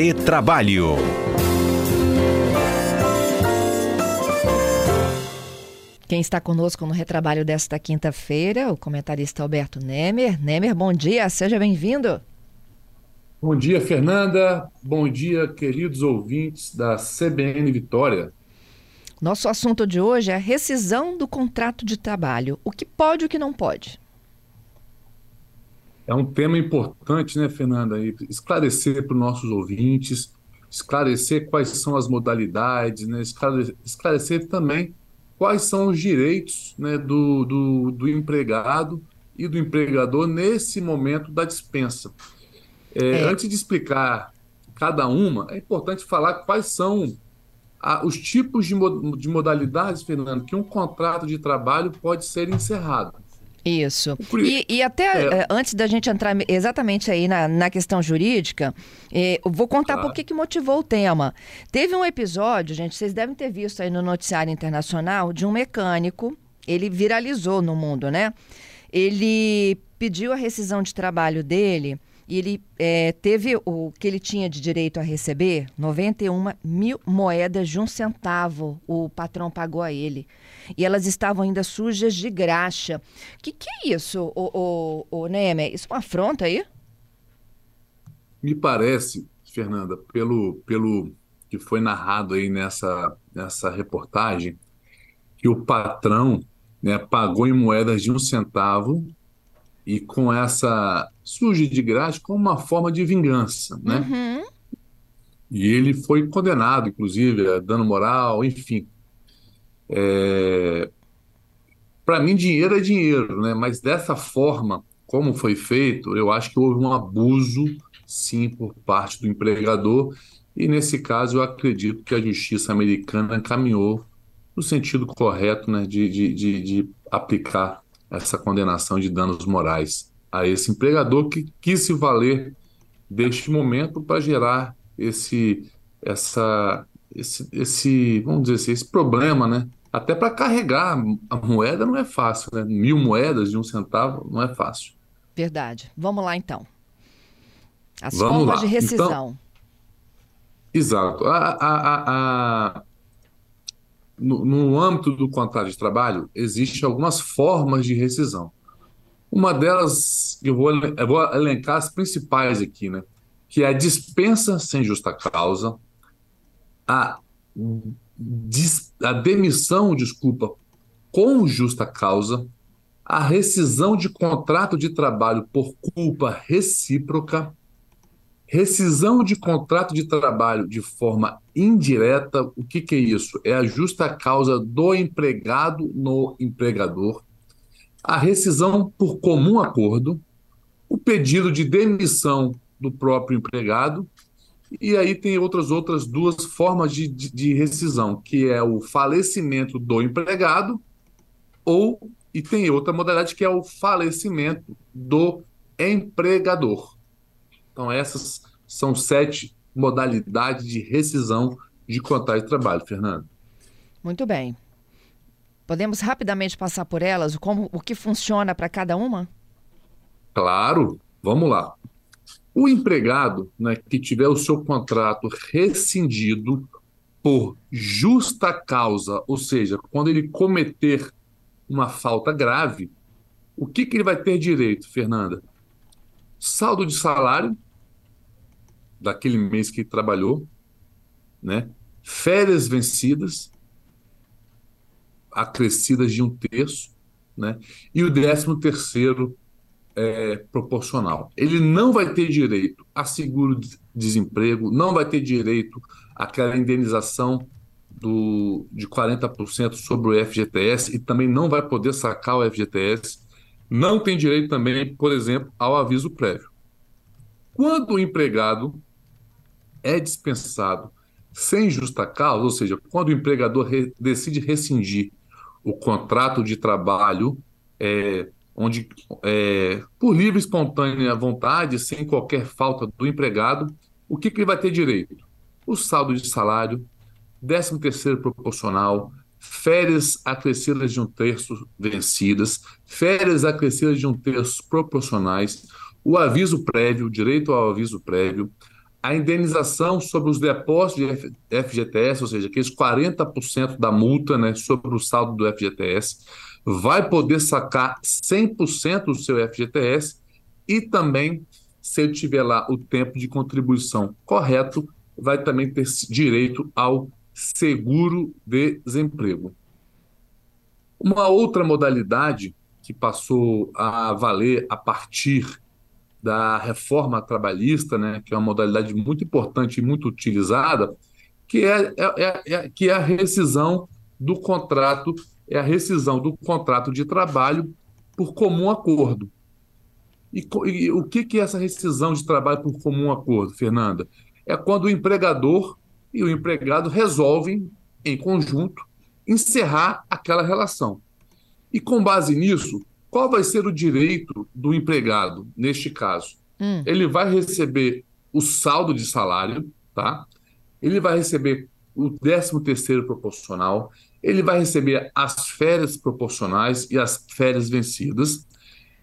Retrabalho. Quem está conosco no retrabalho desta quinta-feira, o comentarista Alberto Nemer. Nemer, bom dia, seja bem-vindo. Bom dia, Fernanda. Bom dia, queridos ouvintes da CBN Vitória. Nosso assunto de hoje é a rescisão do contrato de trabalho. O que pode e o que não pode? É um tema importante, né, Fernanda? Esclarecer para os nossos ouvintes, esclarecer quais são as modalidades, né? esclarecer, esclarecer também quais são os direitos né, do, do, do empregado e do empregador nesse momento da dispensa. É, é. Antes de explicar cada uma, é importante falar quais são a, os tipos de, de modalidades, Fernando, que um contrato de trabalho pode ser encerrado. Isso. E, e até é. Eh, antes da gente entrar exatamente aí na, na questão jurídica, eh, eu vou contar claro. por que, que motivou o tema. Teve um episódio, gente, vocês devem ter visto aí no noticiário internacional, de um mecânico, ele viralizou no mundo, né? Ele pediu a rescisão de trabalho dele e ele é, teve o que ele tinha de direito a receber, 91 mil moedas de um centavo, o patrão pagou a ele. E elas estavam ainda sujas de graxa. O que, que é isso, o, o, o Neme? Isso é uma afronta aí? Me parece, Fernanda, pelo, pelo que foi narrado aí nessa, nessa reportagem, que o patrão né, pagou em moedas de um centavo e com essa surge de graça como uma forma de vingança, né? Uhum. E ele foi condenado, inclusive, a dano moral, enfim. É... Para mim, dinheiro é dinheiro, né? Mas dessa forma, como foi feito, eu acho que houve um abuso, sim, por parte do empregador. E nesse caso, eu acredito que a justiça americana caminhou no sentido correto, né, de, de, de, de aplicar essa condenação de danos morais a esse empregador que quis se valer deste momento para gerar esse, essa, esse, esse, vamos dizer assim, esse problema, né? Até para carregar a moeda não é fácil, né? Mil moedas de um centavo não é fácil. Verdade. Vamos lá então. As Vamos formas lá. de rescisão. Então, exato. A, a, a, no, no âmbito do contrato de trabalho, existem algumas formas de rescisão. Uma delas, eu vou, eu vou elencar as principais aqui, né? Que é a dispensa sem justa causa, a, a demissão, desculpa, com justa causa, a rescisão de contrato de trabalho por culpa recíproca, Rescisão de contrato de trabalho de forma indireta, o que, que é isso? É a justa causa do empregado no empregador. A rescisão por comum acordo, o pedido de demissão do próprio empregado, e aí tem outras outras duas formas de, de, de rescisão, que é o falecimento do empregado, ou e tem outra modalidade que é o falecimento do empregador. Então, essas são sete modalidades de rescisão de contrato de trabalho, Fernando. Muito bem. Podemos rapidamente passar por elas, como, o que funciona para cada uma? Claro, vamos lá. O empregado né, que tiver o seu contrato rescindido por justa causa, ou seja, quando ele cometer uma falta grave, o que, que ele vai ter direito, Fernanda? Saldo de salário, daquele mês que trabalhou, né? Férias vencidas, acrescidas de um terço, né? E o décimo terceiro é, proporcional. Ele não vai ter direito a seguro-desemprego, não vai ter direito àquela indenização do, de 40% sobre o FGTS e também não vai poder sacar o FGTS. Não tem direito também, por exemplo, ao aviso prévio. Quando o empregado é dispensado sem justa causa, ou seja, quando o empregador re decide rescindir o contrato de trabalho, é, onde é, por livre e espontânea vontade, sem qualquer falta do empregado, o que, que ele vai ter direito? O saldo de salário, 13 terceiro proporcional, férias acrescidas de um terço vencidas, férias acrescidas de um terço proporcionais, o aviso prévio, direito ao aviso prévio, a indenização sobre os depósitos de FGTS, ou seja, aqueles 40% da multa né, sobre o saldo do FGTS, vai poder sacar 100% do seu FGTS e também, se ele tiver lá o tempo de contribuição correto, vai também ter direito ao seguro-desemprego. Uma outra modalidade que passou a valer a partir da reforma trabalhista, né, que é uma modalidade muito importante e muito utilizada, que é, é, é, é, que é a rescisão do contrato, é a rescisão do contrato de trabalho por comum acordo. E, e o que, que é essa rescisão de trabalho por comum acordo, Fernanda? É quando o empregador e o empregado resolvem, em conjunto, encerrar aquela relação. E com base nisso, qual vai ser o direito do empregado neste caso? Hum. Ele vai receber o saldo de salário, tá? Ele vai receber o 13 terceiro proporcional, ele vai receber as férias proporcionais e as férias vencidas.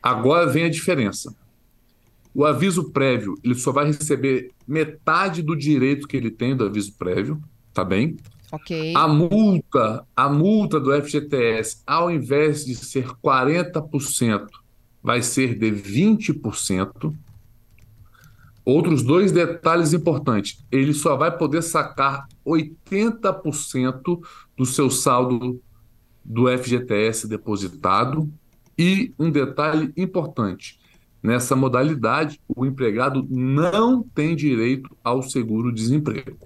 Agora vem a diferença. O aviso prévio, ele só vai receber metade do direito que ele tem do aviso prévio, tá bem? A multa, a multa do FGTS, ao invés de ser 40%, vai ser de 20%. Outros dois detalhes importantes. Ele só vai poder sacar 80% do seu saldo do FGTS depositado. E um detalhe importante: nessa modalidade, o empregado não tem direito ao seguro-desemprego.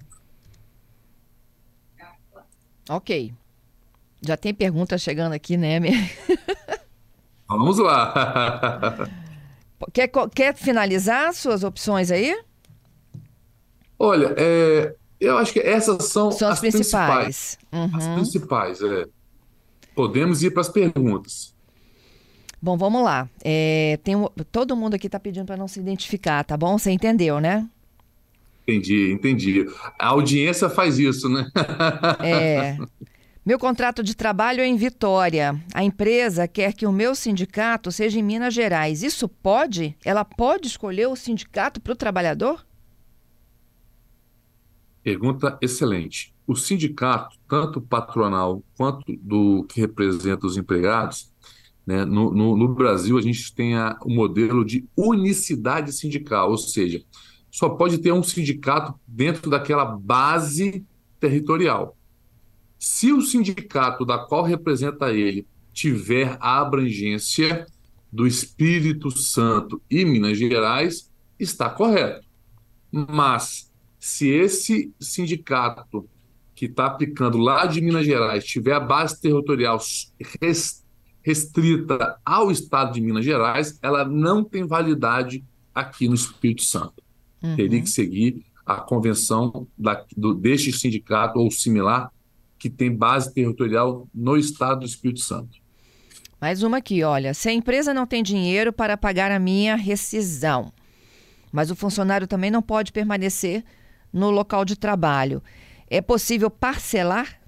Ok. Já tem pergunta chegando aqui, né? Vamos lá. quer, quer finalizar suas opções aí? Olha, é, eu acho que essas são, são as, as principais. principais. Uhum. As principais, é. Podemos ir para as perguntas. Bom, vamos lá. É, tem, todo mundo aqui está pedindo para não se identificar, tá bom? Você entendeu, né? Entendi, entendi. A audiência faz isso, né? É. Meu contrato de trabalho é em Vitória. A empresa quer que o meu sindicato seja em Minas Gerais. Isso pode? Ela pode escolher o sindicato para o trabalhador? Pergunta excelente. O sindicato, tanto patronal quanto do que representa os empregados, né, no, no, no Brasil a gente tem a, o modelo de unicidade sindical, ou seja, só pode ter um sindicato dentro daquela base territorial. Se o sindicato da qual representa ele tiver a abrangência do Espírito Santo e Minas Gerais, está correto. Mas se esse sindicato que está aplicando lá de Minas Gerais tiver a base territorial restrita ao estado de Minas Gerais, ela não tem validade aqui no Espírito Santo uhum. teria que seguir a convenção da, do, deste sindicato ou similar que tem base territorial no estado do Espírito Santo. Mais uma aqui, olha. Se a empresa não tem dinheiro para pagar a minha rescisão, mas o funcionário também não pode permanecer no local de trabalho, é possível parcelar?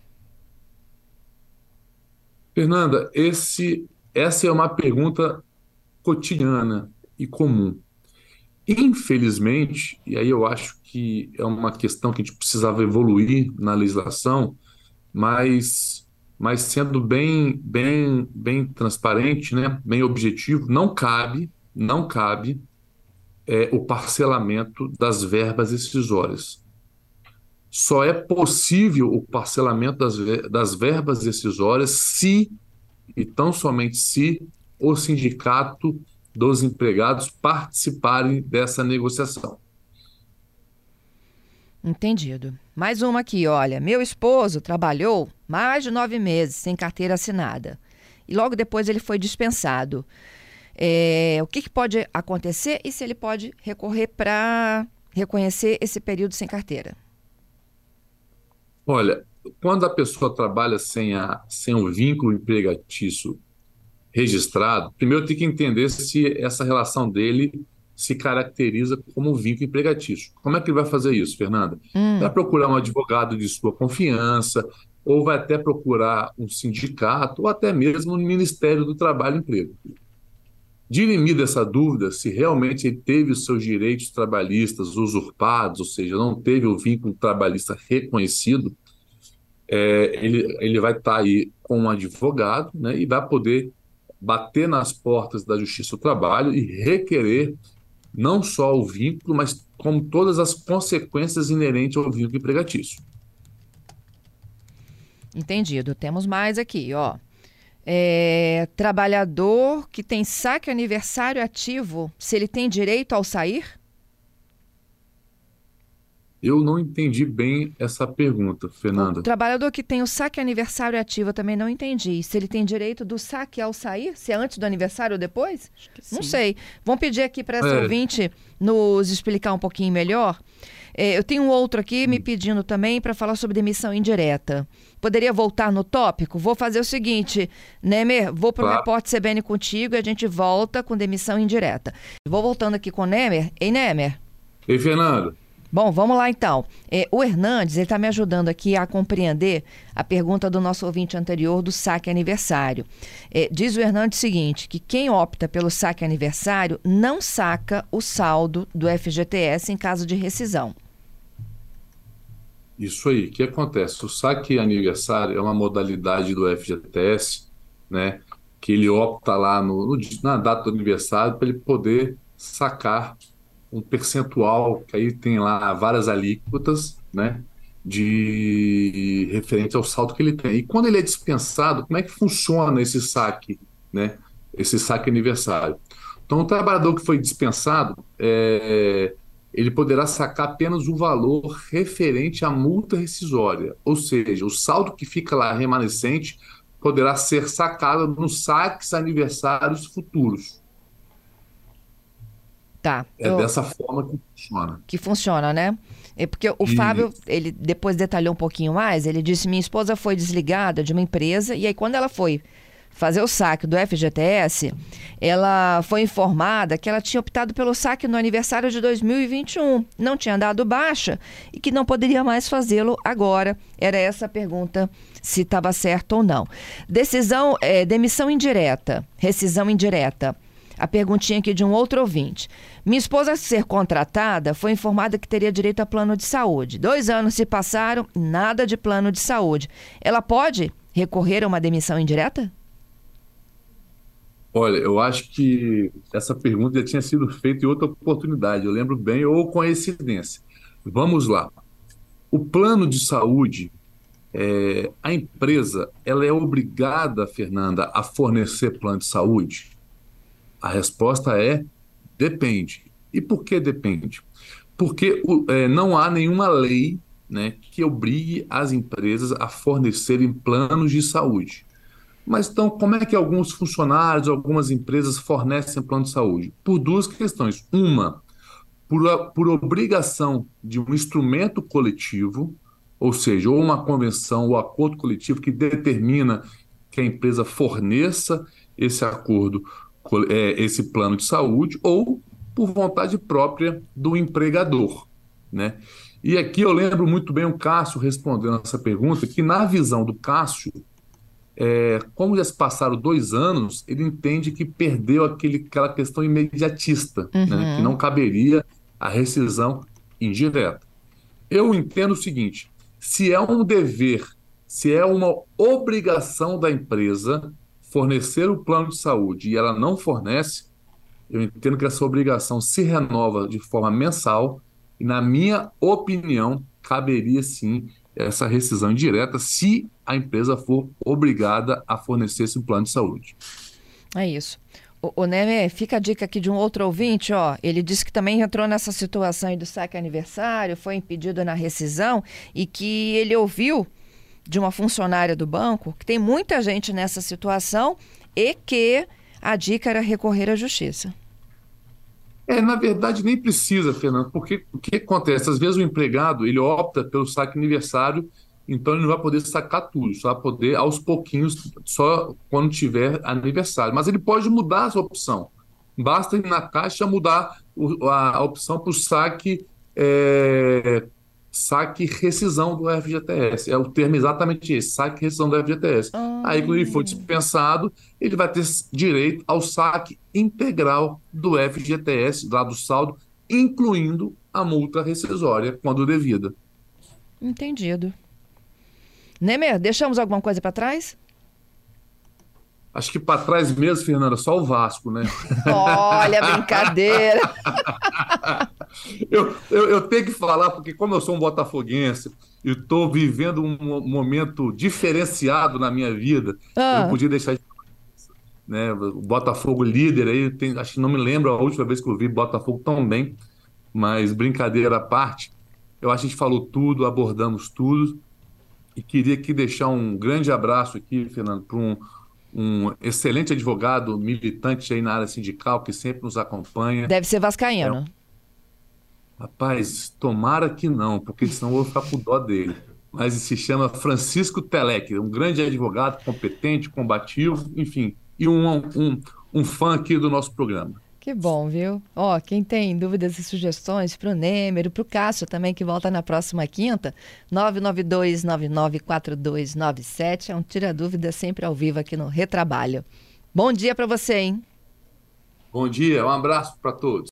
Fernanda, esse, essa é uma pergunta cotidiana e comum. Infelizmente, e aí eu acho que é uma questão que a gente precisava evoluir na legislação, mas, mas sendo bem, bem, bem transparente, né, bem objetivo, não cabe, não cabe é, o parcelamento das verbas decisórias. Só é possível o parcelamento das, das verbas decisórias se, e tão somente se, o sindicato dos empregados participarem dessa negociação. Entendido. Mais uma aqui, olha. Meu esposo trabalhou mais de nove meses sem carteira assinada e logo depois ele foi dispensado. É, o que, que pode acontecer e se ele pode recorrer para reconhecer esse período sem carteira? Olha, quando a pessoa trabalha sem, a, sem o vínculo empregatício registrado, primeiro tem que entender se essa relação dele se caracteriza como vínculo empregatício. Como é que ele vai fazer isso, Fernanda? Hum. Vai procurar um advogado de sua confiança, ou vai até procurar um sindicato, ou até mesmo o Ministério do Trabalho e Emprego. Dirimida essa dúvida, se realmente ele teve os seus direitos trabalhistas usurpados, ou seja, não teve o vínculo trabalhista reconhecido, é, ele, ele vai estar tá aí com um advogado né, e vai poder bater nas portas da Justiça do Trabalho e requerer não só o vínculo, mas como todas as consequências inerentes ao vínculo empregatício. Entendido. Temos mais aqui, ó. É, trabalhador que tem saque aniversário ativo, se ele tem direito ao sair? Eu não entendi bem essa pergunta, Fernanda. O trabalhador que tem o saque aniversário ativo, eu também não entendi. Se ele tem direito do saque ao sair? Se é antes do aniversário ou depois? Não sei. Vamos pedir aqui para essa é. ouvinte nos explicar um pouquinho melhor. É, eu tenho um outro aqui me pedindo também para falar sobre demissão indireta. Poderia voltar no tópico? Vou fazer o seguinte, Nemer, vou para o claro. repórter CBN contigo e a gente volta com demissão indireta. Vou voltando aqui com o Nemer. Ei, Nemer. Ei, Fernando. Bom, vamos lá então. É, o Hernandes está me ajudando aqui a compreender a pergunta do nosso ouvinte anterior do saque aniversário. É, diz o Hernandes o seguinte: que quem opta pelo saque aniversário não saca o saldo do FGTS em caso de rescisão. Isso aí. O que acontece? O saque aniversário é uma modalidade do FGTS, né? Que ele opta lá no, no na data do aniversário para ele poder sacar um percentual, que aí tem lá várias alíquotas, né? De referente ao saldo que ele tem. E quando ele é dispensado, como é que funciona esse saque, né? Esse saque aniversário. Então, o trabalhador que foi dispensado, é, ele poderá sacar apenas o valor referente à multa rescisória, ou seja, o saldo que fica lá remanescente poderá ser sacado nos saques aniversários futuros. Tá. É eu... dessa forma que funciona. Que funciona, né? É porque o e... Fábio, ele depois detalhou um pouquinho mais, ele disse: minha esposa foi desligada de uma empresa, e aí quando ela foi fazer o saque do FGTS, ela foi informada que ela tinha optado pelo saque no aniversário de 2021, não tinha dado baixa e que não poderia mais fazê-lo agora. Era essa a pergunta, se estava certo ou não. Decisão, é, demissão indireta, rescisão indireta a perguntinha aqui de um outro ouvinte. Minha esposa, ser contratada, foi informada que teria direito a plano de saúde. Dois anos se passaram, nada de plano de saúde. Ela pode recorrer a uma demissão indireta? Olha, eu acho que essa pergunta já tinha sido feita em outra oportunidade, eu lembro bem, ou coincidência. Vamos lá. O plano de saúde, é, a empresa, ela é obrigada, Fernanda, a fornecer plano de saúde? A resposta é depende. E por que depende? Porque é, não há nenhuma lei né, que obrigue as empresas a fornecerem planos de saúde. Mas então, como é que alguns funcionários, algumas empresas fornecem plano de saúde? Por duas questões. Uma, por, por obrigação de um instrumento coletivo, ou seja, ou uma convenção ou acordo coletivo que determina que a empresa forneça esse acordo esse plano de saúde ou por vontade própria do empregador, né? E aqui eu lembro muito bem o Cássio respondendo essa pergunta, que na visão do Cássio, é, como já se passaram dois anos, ele entende que perdeu aquele, aquela questão imediatista, né? uhum. né? que não caberia a rescisão indireta. Eu entendo o seguinte: se é um dever, se é uma obrigação da empresa fornecer o plano de saúde e ela não fornece, eu entendo que essa obrigação se renova de forma mensal e, na minha opinião, caberia sim essa rescisão indireta se a empresa for obrigada a fornecer esse plano de saúde. É isso. O, o Neme, fica a dica aqui de um outro ouvinte, ó. Ele disse que também entrou nessa situação do saque aniversário, foi impedido na rescisão e que ele ouviu de uma funcionária do banco, que tem muita gente nessa situação e que a dica era recorrer à justiça. É, na verdade, nem precisa, Fernando, porque o que acontece? Às vezes o empregado ele opta pelo saque aniversário, então ele não vai poder sacar tudo, só vai poder aos pouquinhos, só quando tiver aniversário. Mas ele pode mudar essa opção. Basta ir na caixa mudar a, opção para o saque é, saque rescisão do FGTS. É o termo exatamente esse, saque rescisão do FGTS. Ah. Aí, quando ele for dispensado, ele vai ter direito ao saque integral do FGTS, lá do saldo, incluindo a multa rescisória, quando devida. Entendido. Nemer, deixamos alguma coisa para trás? Acho que para trás mesmo, Fernanda, só o Vasco, né? Olha, brincadeira! eu, eu, eu, tenho que falar, porque como eu sou um botafoguense e estou vivendo um momento diferenciado na minha vida, ah. eu não podia deixar de né? O Botafogo líder aí, tem, acho que não me lembro a última vez que eu vi Botafogo tão bem, mas brincadeira à parte, eu acho que a gente falou tudo, abordamos tudo, e queria aqui deixar um grande abraço aqui, Fernando, para um um excelente advogado militante aí na área sindical que sempre nos acompanha. Deve ser vascaíno. É, rapaz, tomara que não, porque senão eu vou ficar com dó dele. Mas se chama Francisco Telec, um grande advogado, competente, combativo, enfim, e um, um, um fã aqui do nosso programa. Que bom, viu? Ó, quem tem dúvidas e sugestões para o Nemer, para o Cássio também, que volta na próxima quinta, 992994297, é um Tira Dúvida sempre ao vivo aqui no Retrabalho. Bom dia para você, hein? Bom dia, um abraço para todos.